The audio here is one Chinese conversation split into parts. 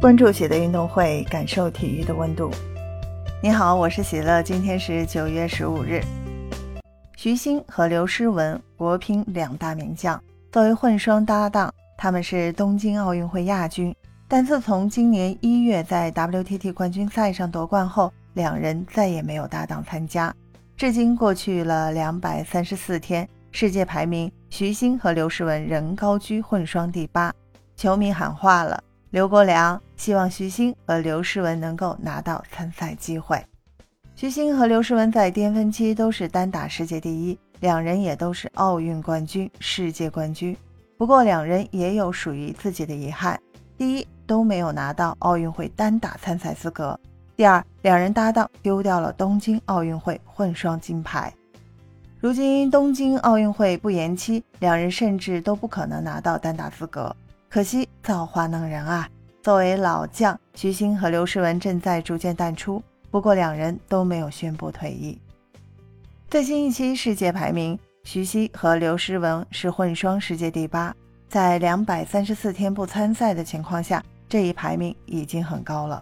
关注喜的运动会，感受体育的温度。你好，我是喜乐，今天是九月十五日。徐昕和刘诗雯，国乒两大名将，作为混双搭档，他们是东京奥运会亚军。但自从今年一月在 WTT 冠军赛上夺冠后，两人再也没有搭档参加。至今过去了两百三十四天，世界排名，徐昕和刘诗雯仍高居混双第八。球迷喊话了。刘国梁希望徐昕和刘诗雯能够拿到参赛机会。徐昕和刘诗雯在巅峰期都是单打世界第一，两人也都是奥运冠军、世界冠军。不过，两人也有属于自己的遗憾：第一，都没有拿到奥运会单打参赛资格；第二，两人搭档丢掉了东京奥运会混双金牌。如今东京奥运会不延期，两人甚至都不可能拿到单打资格。可惜造化弄人啊！作为老将，徐昕和刘诗雯正在逐渐淡出。不过两人都没有宣布退役。最新一期世界排名，徐昕和刘诗雯是混双世界第八，在两百三十四天不参赛的情况下，这一排名已经很高了。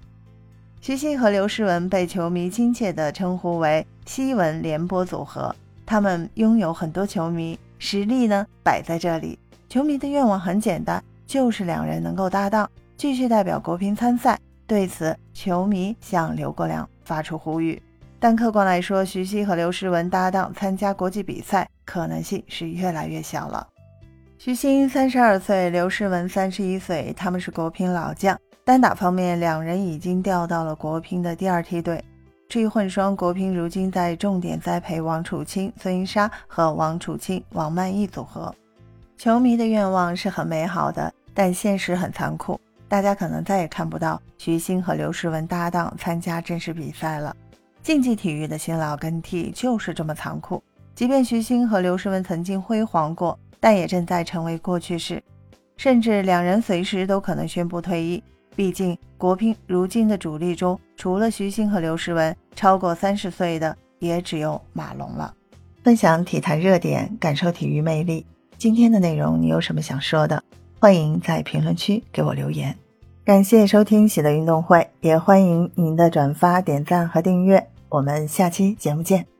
徐昕和刘诗雯被球迷亲切地称呼为“西文联播组合”，他们拥有很多球迷，实力呢摆在这里。球迷的愿望很简单。就是两人能够搭档，继续代表国乒参赛。对此，球迷向刘国梁发出呼吁。但客观来说，徐熙和刘诗雯搭档参加国际比赛可能性是越来越小了。徐昕三十二岁，刘诗雯三十一岁，他们是国乒老将。单打方面，两人已经调到了国乒的第二梯队。至于混双，国乒如今在重点栽培王楚钦、孙颖莎和王楚钦、王曼昱组合。球迷的愿望是很美好的。但现实很残酷，大家可能再也看不到徐昕和刘诗雯搭档参加正式比赛了。竞技体育的新老更替就是这么残酷。即便徐昕和刘诗雯曾经辉煌过，但也正在成为过去式。甚至两人随时都可能宣布退役。毕竟国乒如今的主力中，除了徐昕和刘诗雯，超过三十岁的也只有马龙了。分享体坛热点，感受体育魅力。今天的内容你有什么想说的？欢迎在评论区给我留言，感谢收听喜乐运动会，也欢迎您的转发、点赞和订阅。我们下期节目见。